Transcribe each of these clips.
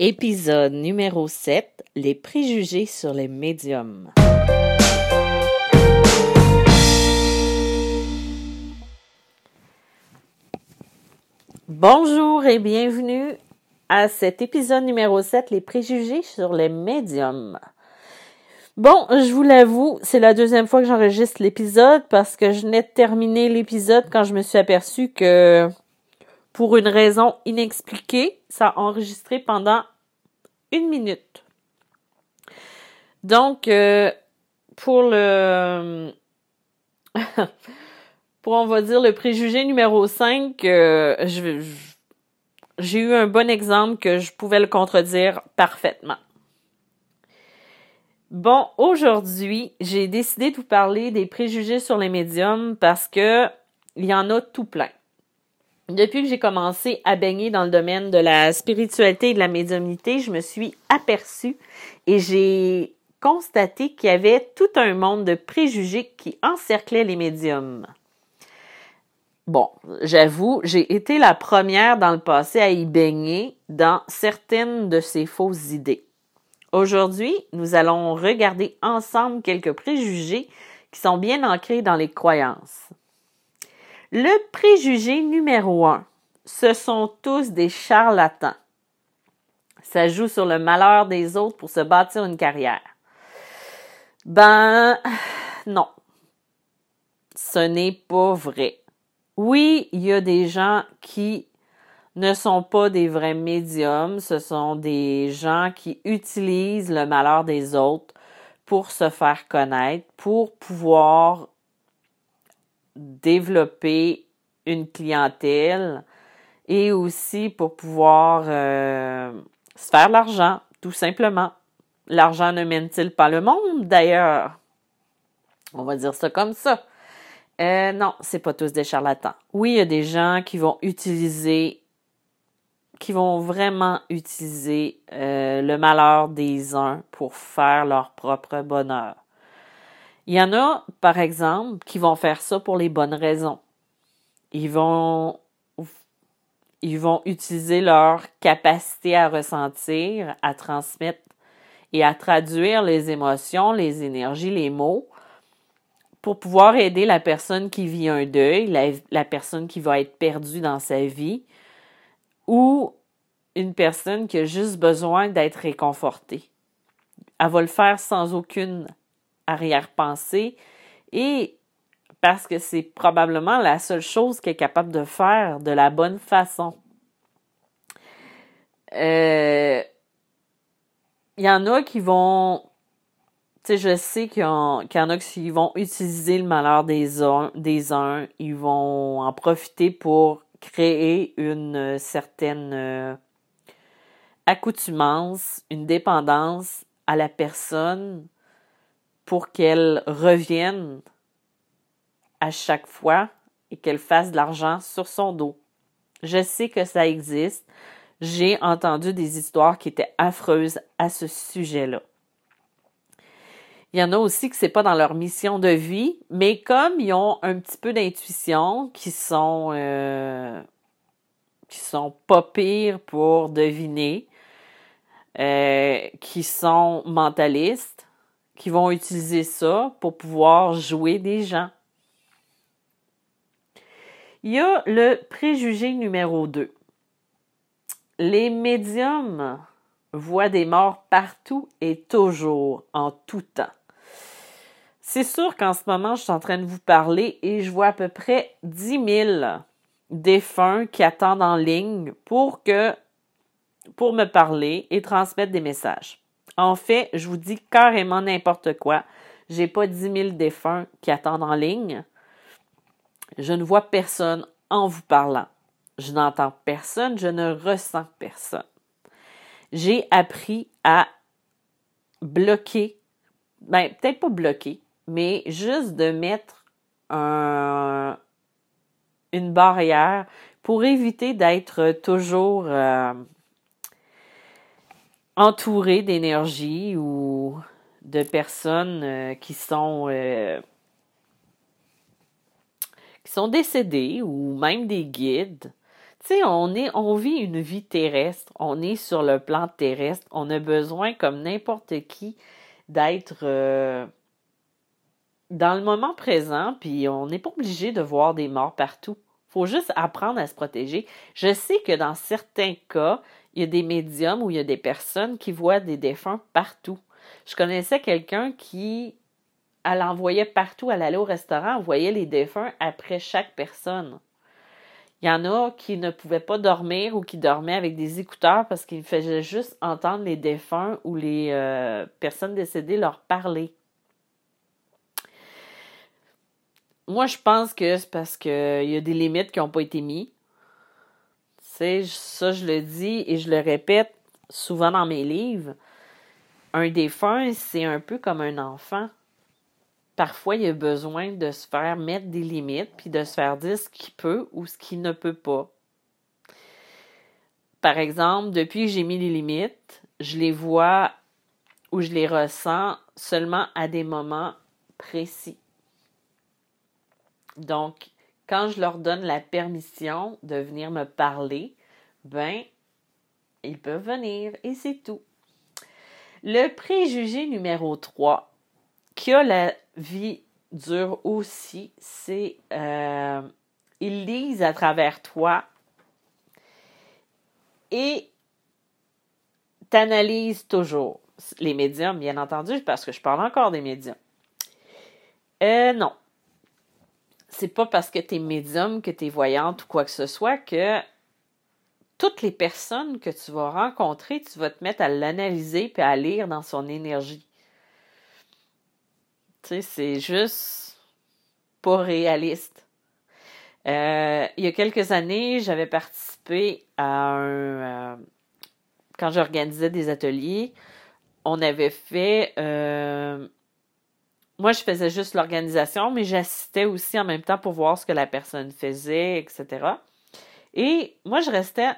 Épisode numéro 7 Les préjugés sur les médiums. Bonjour et bienvenue à cet épisode numéro 7 Les préjugés sur les médiums. Bon, je vous l'avoue, c'est la deuxième fois que j'enregistre l'épisode parce que je n'ai terminé l'épisode quand je me suis aperçu que pour une raison inexpliquée, ça a enregistré pendant une minute. Donc, euh, pour le... dire, le préjugé numéro 5, euh, j'ai eu un bon exemple que je pouvais le contredire parfaitement. Bon, aujourd'hui, j'ai décidé de vous parler des préjugés sur les médiums parce que il y en a tout plein. Depuis que j'ai commencé à baigner dans le domaine de la spiritualité et de la médiumnité, je me suis aperçue et j'ai constaté qu'il y avait tout un monde de préjugés qui encerclait les médiums. Bon, j'avoue, j'ai été la première dans le passé à y baigner dans certaines de ces fausses idées. Aujourd'hui, nous allons regarder ensemble quelques préjugés qui sont bien ancrés dans les croyances. Le préjugé numéro un, ce sont tous des charlatans. Ça joue sur le malheur des autres pour se bâtir une carrière. Ben, non. Ce n'est pas vrai. Oui, il y a des gens qui ne sont pas des vrais médiums, ce sont des gens qui utilisent le malheur des autres pour se faire connaître, pour pouvoir développer une clientèle et aussi pour pouvoir euh, se faire l'argent, tout simplement. L'argent ne mène-t-il pas le monde, d'ailleurs? On va dire ça comme ça. Euh, non, c'est pas tous des charlatans. Oui, il y a des gens qui vont utiliser, qui vont vraiment utiliser euh, le malheur des uns pour faire leur propre bonheur. Il y en a, par exemple, qui vont faire ça pour les bonnes raisons. Ils vont, ils vont utiliser leur capacité à ressentir, à transmettre et à traduire les émotions, les énergies, les mots pour pouvoir aider la personne qui vit un deuil, la, la personne qui va être perdue dans sa vie ou une personne qui a juste besoin d'être réconfortée. Elle va le faire sans aucune arrière-pensée. Et parce que c'est probablement la seule chose qu'elle est capable de faire de la bonne façon. Euh, il y en a qui vont, tu sais, je sais qu'il y, en a qui vont utiliser le malheur des uns, des ils vont en profiter pour créer une certaine euh, accoutumance, une dépendance à la personne pour qu'elle revienne à chaque fois et qu'elle fasse de l'argent sur son dos. Je sais que ça existe. J'ai entendu des histoires qui étaient affreuses à ce sujet-là. Il y en a aussi que c'est pas dans leur mission de vie, mais comme ils ont un petit peu d'intuition, qui sont euh, qui sont pas pires pour deviner, euh, qui sont mentalistes, qui vont utiliser ça pour pouvoir jouer des gens. Il y a le préjugé numéro 2. Les médiums voient des morts partout et toujours, en tout temps. C'est sûr qu'en ce moment, je suis en train de vous parler et je vois à peu près 10 000 défunts qui attendent en ligne pour que, pour me parler et transmettre des messages. En fait, je vous dis carrément n'importe quoi. J'ai pas 10 000 défunts qui attendent en ligne. Je ne vois personne en vous parlant. Je n'entends personne, je ne ressens personne. J'ai appris à bloquer, ben peut-être pas bloquer, mais juste de mettre un, une barrière pour éviter d'être toujours euh, entouré d'énergie ou de personnes euh, qui sont euh, qui sont décédées ou même des guides. Tu sais, on, est, on vit une vie terrestre, on est sur le plan terrestre, on a besoin, comme n'importe qui, d'être euh, dans le moment présent, puis on n'est pas obligé de voir des morts partout. Faut juste apprendre à se protéger. Je sais que dans certains cas, il y a des médiums ou il y a des personnes qui voient des défunts partout. Je connaissais quelqu'un qui, elle envoyait partout, elle allait au restaurant, elle voyait les défunts après chaque personne. Il y en a qui ne pouvaient pas dormir ou qui dormaient avec des écouteurs parce qu'ils faisaient juste entendre les défunts ou les euh, personnes décédées leur parler. Moi, je pense que c'est parce qu'il y a des limites qui n'ont pas été mises. sais, ça, je le dis et je le répète souvent dans mes livres. Un défunt, c'est un peu comme un enfant parfois, il y a besoin de se faire mettre des limites, puis de se faire dire ce qu'il peut ou ce qu'il ne peut pas. Par exemple, depuis que j'ai mis les limites, je les vois ou je les ressens seulement à des moments précis. Donc, quand je leur donne la permission de venir me parler, ben, ils peuvent venir et c'est tout. Le préjugé numéro 3, qui a la vie dure aussi, c'est euh, ils lisent à travers toi et t'analysent toujours. Les médiums, bien entendu, parce que je parle encore des médiums. Euh, non. C'est pas parce que tu es médium, que tu es voyante ou quoi que ce soit que toutes les personnes que tu vas rencontrer, tu vas te mettre à l'analyser puis à lire dans son énergie c'est juste pas réaliste. Euh, il y a quelques années, j'avais participé à un. Euh, quand j'organisais des ateliers, on avait fait. Euh, moi, je faisais juste l'organisation, mais j'assistais aussi en même temps pour voir ce que la personne faisait, etc. Et moi, je restais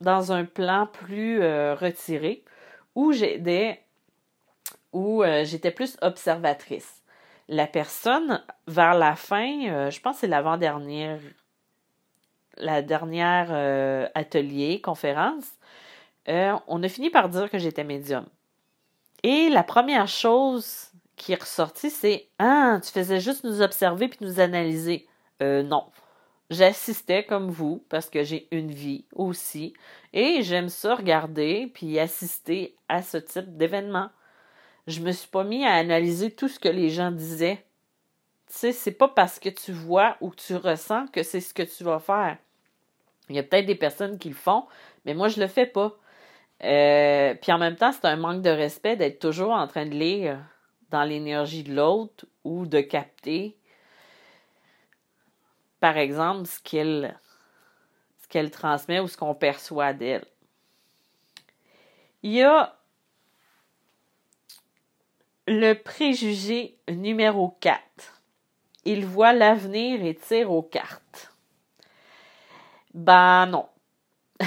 dans un plan plus retiré où j'aidais, où j'étais plus observatrice la personne, vers la fin, euh, je pense que c'est l'avant-dernière, la dernière euh, atelier, conférence, euh, on a fini par dire que j'étais médium. Et la première chose qui est ressortie, c'est Ah, tu faisais juste nous observer puis nous analyser. non. J'assistais comme vous parce que j'ai une vie aussi et j'aime ça regarder puis assister à ce type d'événement je me suis pas mis à analyser tout ce que les gens disaient. Tu sais, c'est pas parce que tu vois ou que tu ressens que c'est ce que tu vas faire. Il y a peut-être des personnes qui le font, mais moi, je le fais pas. Euh, puis en même temps, c'est un manque de respect d'être toujours en train de lire dans l'énergie de l'autre ou de capter, par exemple, ce qu'elle ce qu'elle transmet ou ce qu'on perçoit d'elle. Il y a le préjugé numéro 4. Il voit l'avenir et tire aux cartes. Ben non.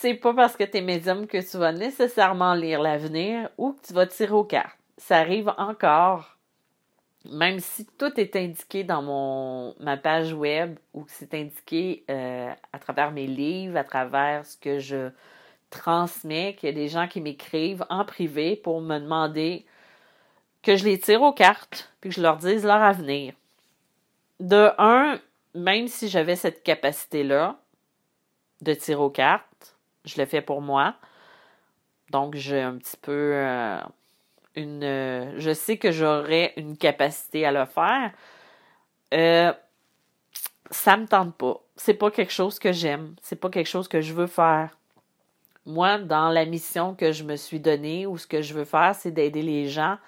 C'est pas parce que tu es médium que tu vas nécessairement lire l'avenir ou que tu vas tirer aux cartes. Ça arrive encore, même si tout est indiqué dans mon, ma page web ou que c'est indiqué euh, à travers mes livres, à travers ce que je transmets, qu'il y a des gens qui m'écrivent en privé pour me demander que je les tire aux cartes, puis que je leur dise leur avenir. De un, même si j'avais cette capacité-là de tirer aux cartes, je le fais pour moi. Donc, j'ai un petit peu euh, une. je sais que j'aurais une capacité à le faire. Euh, ça me tente pas. C'est pas quelque chose que j'aime. C'est pas quelque chose que je veux faire moi, dans la mission que je me suis donnée ou ce que je veux faire, c'est d'aider les gens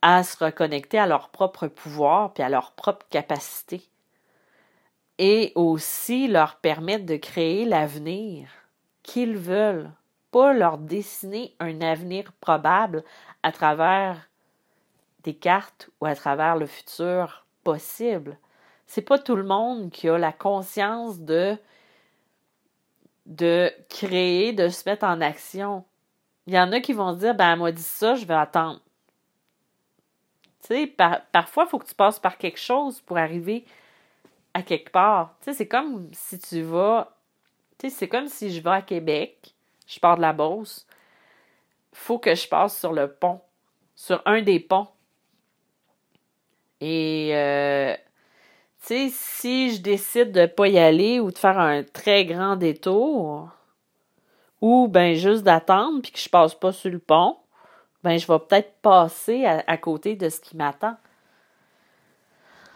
à se reconnecter à leur propre pouvoir puis à leur propre capacité. Et aussi leur permettre de créer l'avenir qu'ils veulent, pas leur dessiner un avenir probable à travers des cartes ou à travers le futur possible. C'est pas tout le monde qui a la conscience de de créer, de se mettre en action. Il y en a qui vont dire, ben, m'a dit ça, je vais attendre. Tu sais, parfois, il faut que tu passes par quelque chose pour arriver à quelque part. Tu sais, c'est comme si tu vas. C'est comme si je vais à Québec, je pars de la Beauce, faut que je passe sur le pont, sur un des ponts. Et, euh, si je décide de pas y aller ou de faire un très grand détour, ou ben juste d'attendre puis que je passe pas sur le pont, ben je vais peut-être passer à, côté de ce qui m'attend.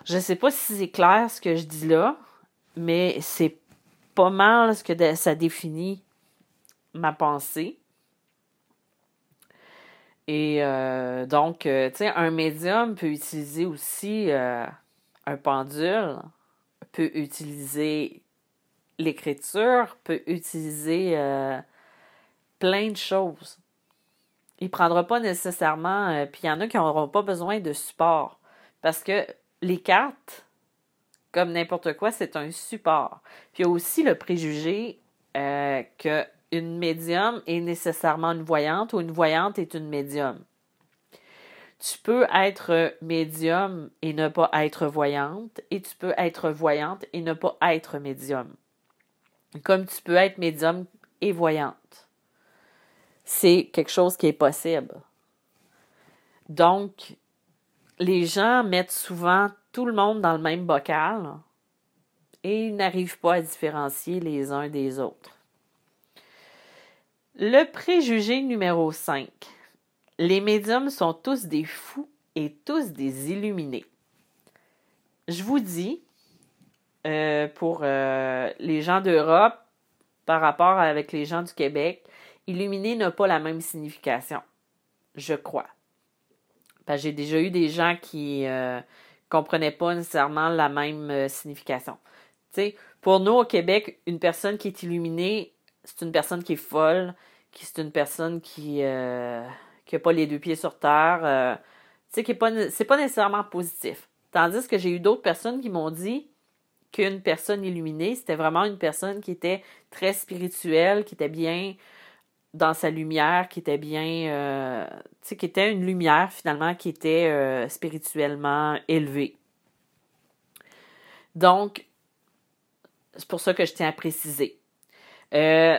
Je sais pas si c'est clair ce que je dis là, mais c'est pas mal ce que ça définit ma pensée. Et euh, donc, euh, tu sais, un médium peut utiliser aussi euh, un pendule, peut utiliser l'écriture, peut utiliser plein de choses. Il prendra pas nécessairement, puis il y en a qui n'auront pas besoin de support. Parce que les cartes, comme n'importe quoi, c'est un support. Puis il y a aussi le préjugé que une médium est nécessairement une voyante ou une voyante est une médium. Tu peux être médium et ne pas être voyante, et tu peux être voyante et ne pas être médium. Comme tu peux être médium et voyante. C'est quelque chose qui est possible. Donc, les gens mettent souvent tout le monde dans le même bocal et ils n'arrivent pas à différencier les uns des autres. Le préjugé numéro 5. Les médiums sont tous des fous et tous des illuminés. Je vous dis, euh, pour euh, les gens d'Europe, par rapport avec les gens du Québec, illuminé n'a pas la même signification, je crois. J'ai déjà eu des gens qui euh, comprenaient pas nécessairement la même signification. pour nous, au Québec, une personne qui est illuminée, c'est une personne qui est folle, qui c'est une personne qui euh, pas les deux pieds sur terre. Euh, tu sais, qui est c'est pas nécessairement positif. Tandis que j'ai eu d'autres personnes qui m'ont dit qu'une personne illuminée, c'était vraiment une personne qui était très spirituelle, qui était bien dans sa lumière, qui était bien, euh, tu sais, qui était une lumière finalement qui était spirituellement élevée. Donc, c'est pour ça que je tiens à préciser. Euh,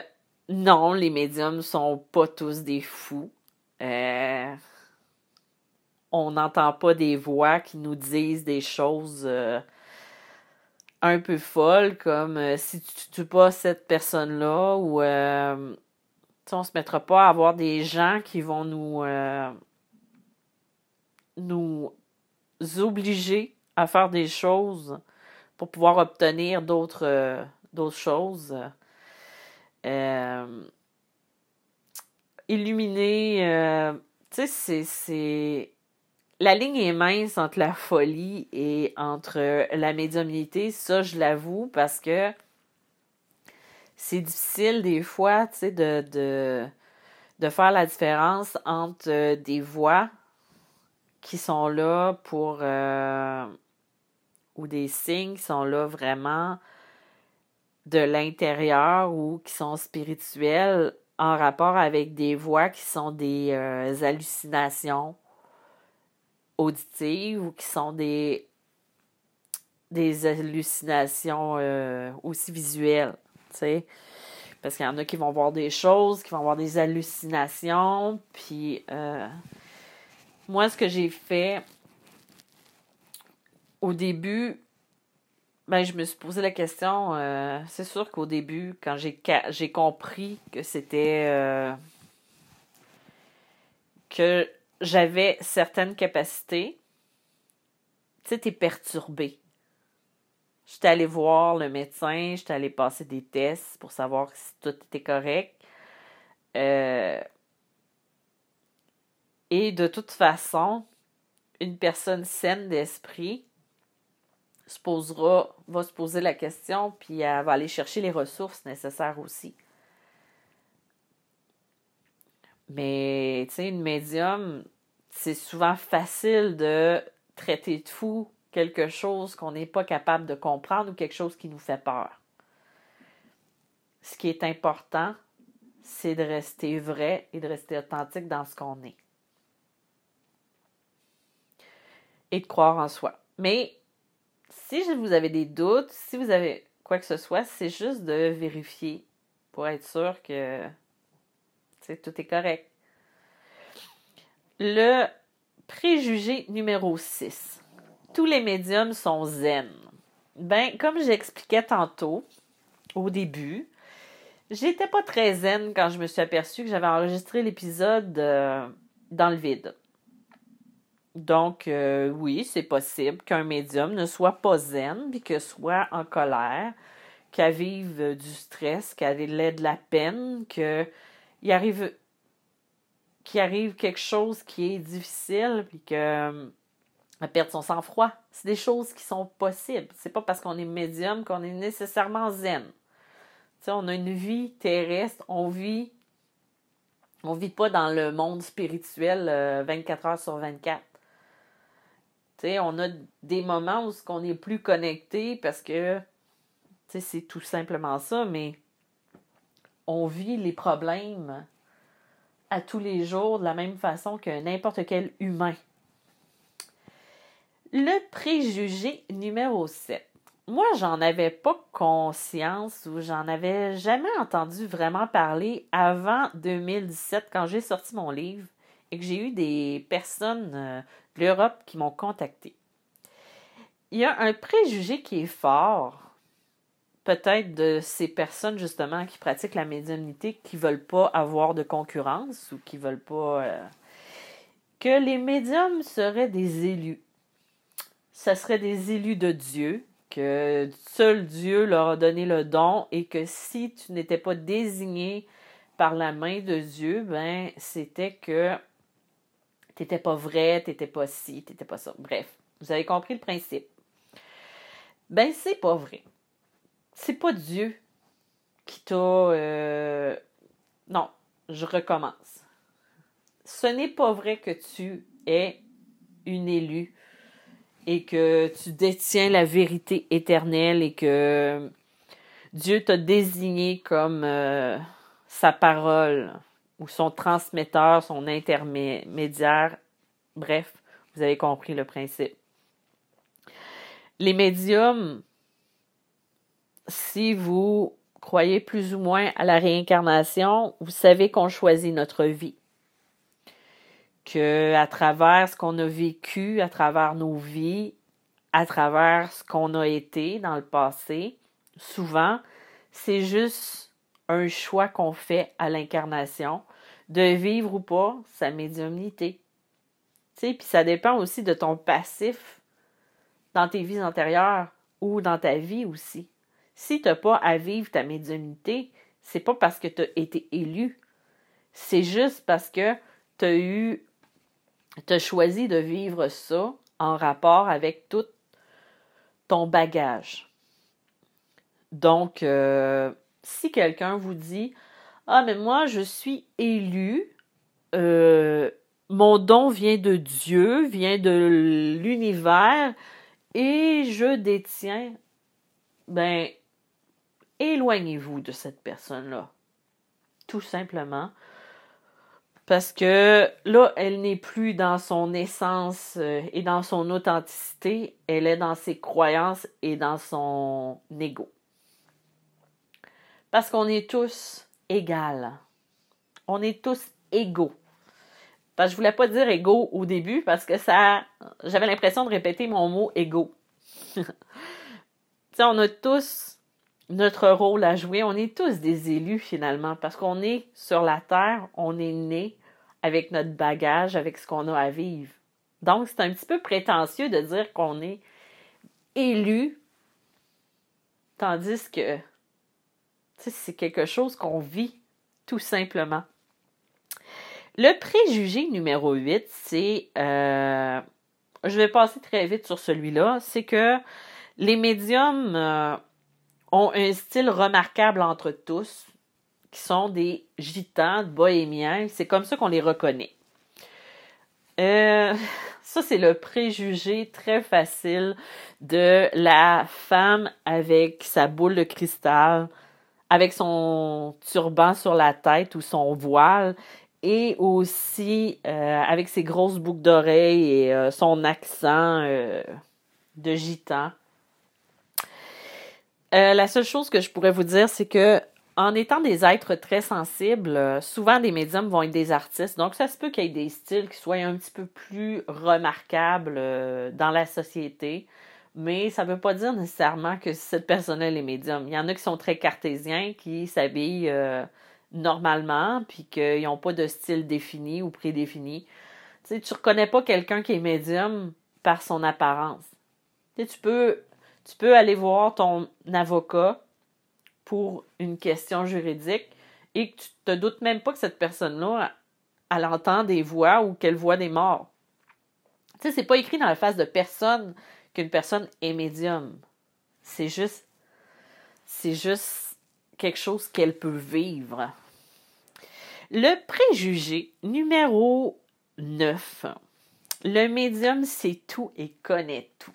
non, les médiums sont pas tous des fous. Euh, on n'entend pas des voix qui nous disent des choses euh, un peu folles, comme si tu tues pas cette personne-là, ou on se mettra pas à avoir des gens qui vont nous nous obliger à faire des choses pour pouvoir obtenir d'autres d'autres choses. Euh, illuminé, euh, tu sais, c'est. La ligne est mince entre la folie et entre la médiumnité, ça je l'avoue, parce que c'est difficile des fois, tu sais, de, de, de, faire la différence entre des voix qui sont là pour. Euh, ou des signes qui sont là vraiment de l'intérieur ou qui sont spirituels en rapport avec des voix qui sont des euh, hallucinations auditives ou qui sont des, des hallucinations euh, aussi visuelles, sais. Parce qu'il y en a qui vont voir des choses, qui vont avoir des hallucinations. Puis, euh, moi, ce que j'ai fait au début, ben, je me suis posé la question. Euh, c'est sûr qu'au début, quand j'ai compris que c'était. Euh, que j'avais certaines capacités, tu sais, t'es perturbé. J'étais allée voir le médecin, j'étais allée passer des tests pour savoir si tout était correct. Euh, et de toute façon, une personne saine d'esprit, se posera, va se poser la question, puis elle va aller chercher les ressources nécessaires aussi. Mais, tu sais, une médium, c'est souvent facile de traiter de fou quelque chose qu'on n'est pas capable de comprendre ou quelque chose qui nous fait peur. Ce qui est important, c'est de rester vrai et de rester authentique dans ce qu'on est. Et de croire en soi. Mais si vous avez des doutes, si vous avez quoi que ce soit, c'est juste de vérifier pour être sûr que tout est correct. Le préjugé numéro 6. Tous les médiums sont zen. Ben, comme j'expliquais tantôt, au début, j'étais pas très zen quand je me suis aperçue que j'avais enregistré l'épisode euh, dans le vide. Donc, euh, oui, c'est possible qu'un médium ne soit pas zen, puis que soit en colère, qu'elle vive du stress, qu'elle ait de la peine, qu'il arrive, qu'il arrive quelque chose qui est difficile, puis qu'elle perde son sang-froid. C'est des choses qui sont possibles. C'est pas parce qu'on est médium qu'on est nécessairement zen. on a une vie terrestre, on vit, on vit pas dans le monde spirituel 24 euh, heures sur 24 on a des moments où on est plus connecté parce que c'est tout simplement ça, mais on vit les problèmes à tous les jours de la même façon que n'importe quel humain. Le préjugé numéro 7. Moi, j'en avais pas conscience ou j'en avais jamais entendu vraiment parler avant 2017 quand j'ai sorti mon livre et que j'ai eu des personnes euh, de l'Europe qui m'ont contacté. Il y a un préjugé qui est fort, peut-être de ces personnes justement qui pratiquent la médiumnité, qui ne veulent pas avoir de concurrence ou qui ne veulent pas euh, que les médiums seraient des élus. Ce seraient des élus de Dieu, que seul Dieu leur a donné le don et que si tu n'étais pas désigné par la main de Dieu, ben c'était que T'étais pas vrai, t'étais pas ci, t'étais pas ça. Bref, vous avez compris le principe. Ben, c'est pas vrai. C'est pas Dieu qui t'a. Euh, non, je recommence. Ce n'est pas vrai que tu es une élue et que tu détiens la vérité éternelle et que Dieu t'a désigné comme euh, sa parole ou son transmetteur, son intermédiaire. Bref, vous avez compris le principe. Les médiums, si vous croyez plus ou moins à la réincarnation, vous savez qu'on choisit notre vie. Que à travers ce qu'on a vécu, à travers nos vies, à travers ce qu'on a été dans le passé, souvent, c'est juste un choix qu'on fait à l'incarnation de vivre ou pas sa médiumnité. Puis ça dépend aussi de ton passif dans tes vies antérieures ou dans ta vie aussi. Si tu n'as pas à vivre ta médiumnité, c'est pas parce que tu as été élu. C'est juste parce que tu as eu tu as choisi de vivre ça en rapport avec tout ton bagage. Donc, euh, si quelqu'un vous dit ah, mais moi, je suis élu. Euh, mon don vient de Dieu, vient de l'univers, et je détiens. Ben, éloignez-vous de cette personne-là. Tout simplement. Parce que là, elle n'est plus dans son essence euh, et dans son authenticité, elle est dans ses croyances et dans son ego. Parce qu'on est tous égal. On est tous égaux. Parce que je voulais pas dire égaux au début parce que ça, j'avais l'impression de répéter mon mot égaux. on a tous notre rôle à jouer. On est tous des élus finalement parce qu'on est sur la terre, on est né avec notre bagage, avec ce qu'on a à vivre. Donc, c'est un petit peu prétentieux de dire qu'on est élu, tandis que c'est quelque chose qu'on vit tout simplement. Le préjugé numéro 8, c'est, euh, je vais passer très vite sur celui-là, c'est que les médiums euh, ont un style remarquable entre tous, qui sont des gitans, bohémiens, c'est comme ça qu'on les reconnaît. Euh, ça, c'est le préjugé très facile de la femme avec sa boule de cristal, avec son turban sur la tête ou son voile et aussi euh, avec ses grosses boucles d'oreilles et euh, son accent de gitan. La seule chose que je pourrais vous dire, c'est que en étant des êtres très sensibles, euh, souvent des médiums vont être des artistes. Donc, ça se peut qu'il y ait des styles qui soient un petit peu plus remarquables euh, dans la société. Mais ça ne veut pas dire nécessairement que cette personne est médium. Il y en a qui sont très cartésiens, qui s'habillent normalement, puis qu'ils n'ont pas de style défini ou prédéfini. Tu sais, tu reconnais pas quelqu'un qui est médium par son apparence. Tu peux aller voir ton avocat pour une question juridique et que tu te doutes même pas que cette personne-là, elle entend des voix ou qu'elle voit des morts. Tu sais, c'est pas écrit dans la face de personne qu'une personne est médium. C'est juste, c'est juste quelque chose qu'elle peut vivre. Le préjugé numéro 9. Le médium sait tout et connaît tout.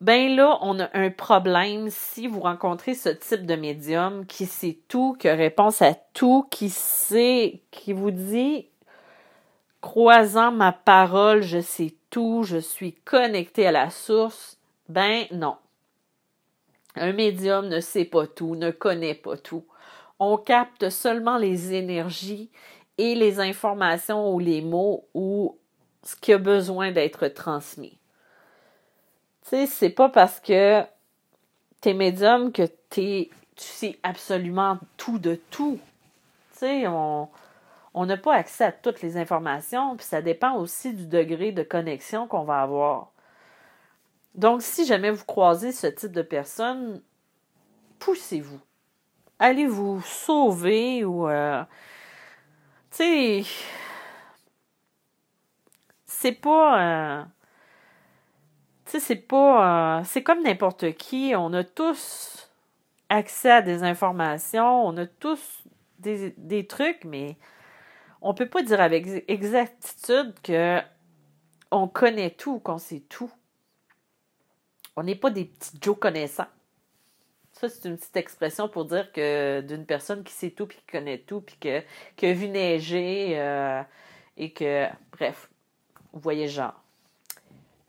Ben là, on a un problème si vous rencontrez ce type de médium qui sait tout, qui a réponse à tout, qui sait, qui vous dit croisant ma parole, je sais tout, je suis connecté à la source. Ben non. Un médium ne sait pas tout, ne connaît pas tout on capte seulement les énergies et les informations ou les mots ou ce qui a besoin d'être transmis. Tu sais, c'est pas parce que t'es médium que t'es, tu sais absolument tout de tout. Tu sais, on on n'a pas accès à toutes les informations, puis ça dépend aussi du degré de connexion qu'on va avoir. Donc, si jamais vous croisez ce type de personne, poussez-vous allez vous sauver ou euh, tu sais c'est pas euh, sais c'est pas euh, c'est comme n'importe qui. On a tous accès à des informations on a tous des, des trucs mais on peut pas dire avec exactitude que on connaît tout qu'on sait tout. On n'est pas des petits Joe connaissants. Ça, c'est une petite expression pour dire que d'une personne qui sait tout, puis qui connaît tout, puis que, qui a vu neiger, euh, et que, bref, vous voyez genre.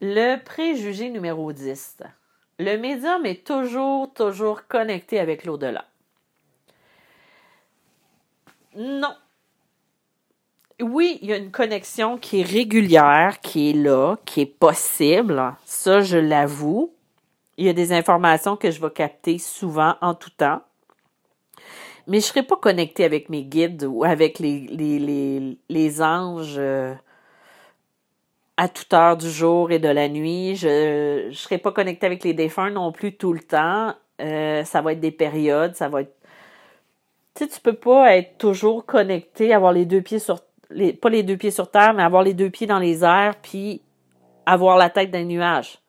Le préjugé numéro 10. Le médium est toujours, toujours connecté avec l'au-delà. Non. Oui, il y a une connexion qui est régulière, qui est là, qui est possible. Ça, je l'avoue. Il y a des informations que je vais capter souvent en tout temps. Mais je ne serai pas connectée avec mes guides ou avec les, anges euh, à toute heure du jour et de la nuit. Je ne serai pas connectée avec les défunts non plus tout le temps. Euh, ça va être des périodes, ça va être. Tu sais, tu peux pas être toujours connecté, avoir les deux pieds sur. Les, pas les deux pieds sur terre, mais avoir les deux pieds dans les airs, puis avoir la tête d'un nuage.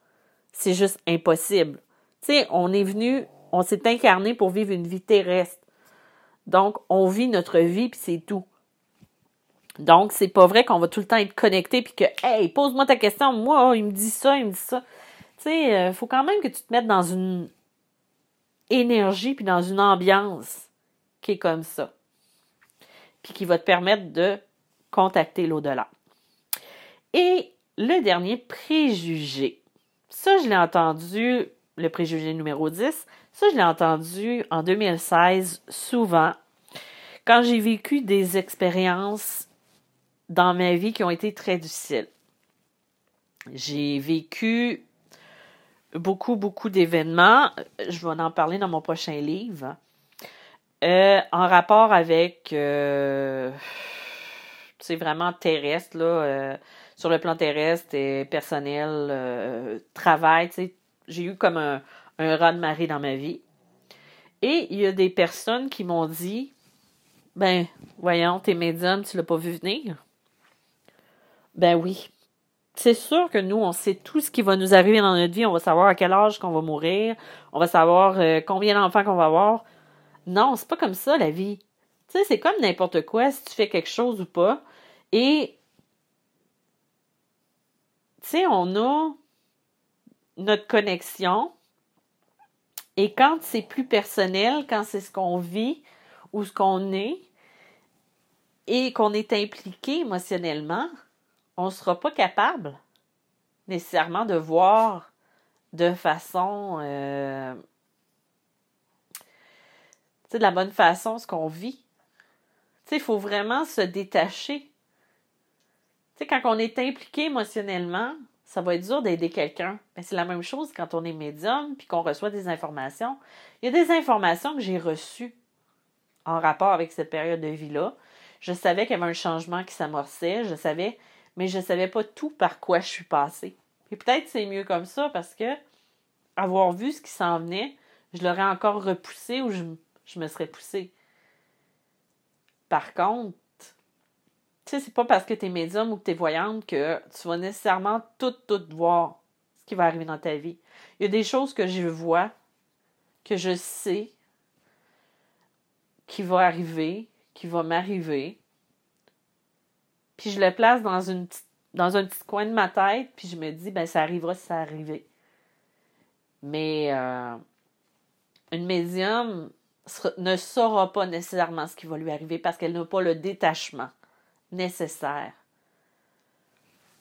C'est juste impossible. Tu sais, on est venu, on s'est incarné pour vivre une vie terrestre. Donc, on vit notre vie, puis c'est tout. Donc, c'est pas vrai qu'on va tout le temps être connecté, puis que, hey, pose-moi ta question, moi, il me dit ça, il me dit ça. Tu sais, il euh, faut quand même que tu te mettes dans une énergie, puis dans une ambiance qui est comme ça. Puis qui va te permettre de contacter l'au-delà. Et le dernier préjugé. Ça, je l'ai entendu, le préjugé numéro 10, ça, je l'ai entendu en 2016 souvent quand j'ai vécu des expériences dans ma vie qui ont été très difficiles. J'ai vécu beaucoup, beaucoup d'événements. Je vais en parler dans mon prochain livre. Euh, en rapport avec, c'est euh, vraiment terrestre, là, euh, sur le plan terrestre et personnel, travail, tu sais, j'ai eu comme un, un raz de marée dans ma vie. Et il y a des personnes qui m'ont dit Ben, voyons, t'es médium, tu l'as pas vu venir. Ben oui. C'est sûr que nous, on sait tout ce qui va nous arriver dans notre vie. On va savoir à quel âge qu'on va mourir. On va savoir euh, combien d'enfants qu'on va avoir. Non, c'est pas comme ça, la vie. Tu sais, c'est comme n'importe quoi, si tu fais quelque chose ou pas. Et tu sais, on a notre connexion. Et quand c'est plus personnel, quand c'est ce qu'on vit ou ce qu'on est, et qu'on est impliqué émotionnellement, on ne sera pas capable nécessairement de voir de façon euh, de la bonne façon ce qu'on vit. Il faut vraiment se détacher. Quand on est impliqué émotionnellement, ça va être dur d'aider quelqu'un. Mais c'est la même chose quand on est médium puis qu'on reçoit des informations. Il y a des informations que j'ai reçues en rapport avec cette période de vie-là. Je savais qu'il y avait un changement qui s'amorçait, je savais, mais je ne savais pas tout par quoi je suis passée. Et peut-être c'est mieux comme ça parce que avoir vu ce qui s'en venait, je l'aurais encore repoussé ou je, me serais poussée. Par contre, tu sais, c'est pas parce que tu es médium ou que tu es voyante que tu vas nécessairement tout, tout voir ce qui va arriver dans ta vie. Il y a des choses que je vois, que je sais, qui va arriver, qui va m'arriver. Puis je le place dans, une dans un petit coin de ma tête, puis je me dis, ben ça arrivera si ça arrivait. Mais euh, une médium ne saura pas nécessairement ce qui va lui arriver parce qu'elle n'a pas le détachement nécessaire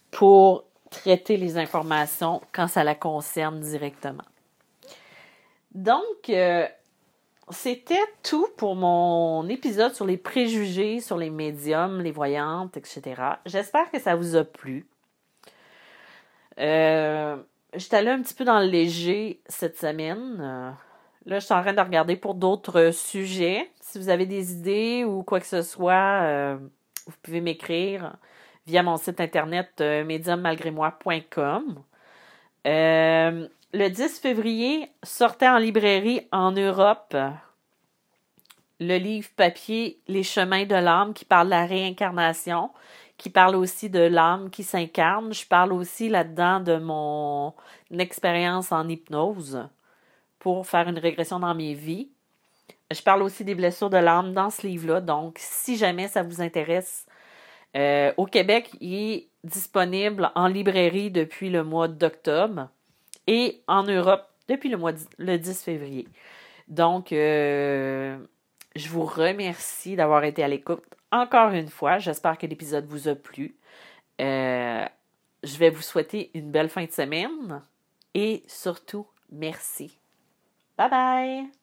pour traiter les informations quand ça la concerne directement. Donc, euh, c'était tout pour mon épisode sur les préjugés, sur les médiums, les voyantes, etc. J'espère que ça vous a plu. Euh, J'étais allée un petit peu dans le léger cette semaine. Euh, là, je suis en train de regarder pour d'autres sujets. Si vous avez des idées ou quoi que ce soit, vous pouvez m'écrire via mon site internet euh, mediummalgrémoi.com. Euh, le 10 février, sortait en librairie en Europe le livre papier Les chemins de l'âme qui parle de la réincarnation, qui parle aussi de l'âme qui s'incarne. Je parle aussi là-dedans de mon expérience en hypnose pour faire une régression dans mes vies. Je parle aussi des blessures de l'âme dans ce livre-là. Donc, si jamais ça vous intéresse, euh, au Québec, il est disponible en librairie depuis le mois d'octobre et en Europe depuis le mois le 10 février. Donc, euh, je vous remercie d'avoir été à l'écoute encore une fois. J'espère que l'épisode vous a plu. Euh, je vais vous souhaiter une belle fin de semaine et surtout, merci. Bye bye!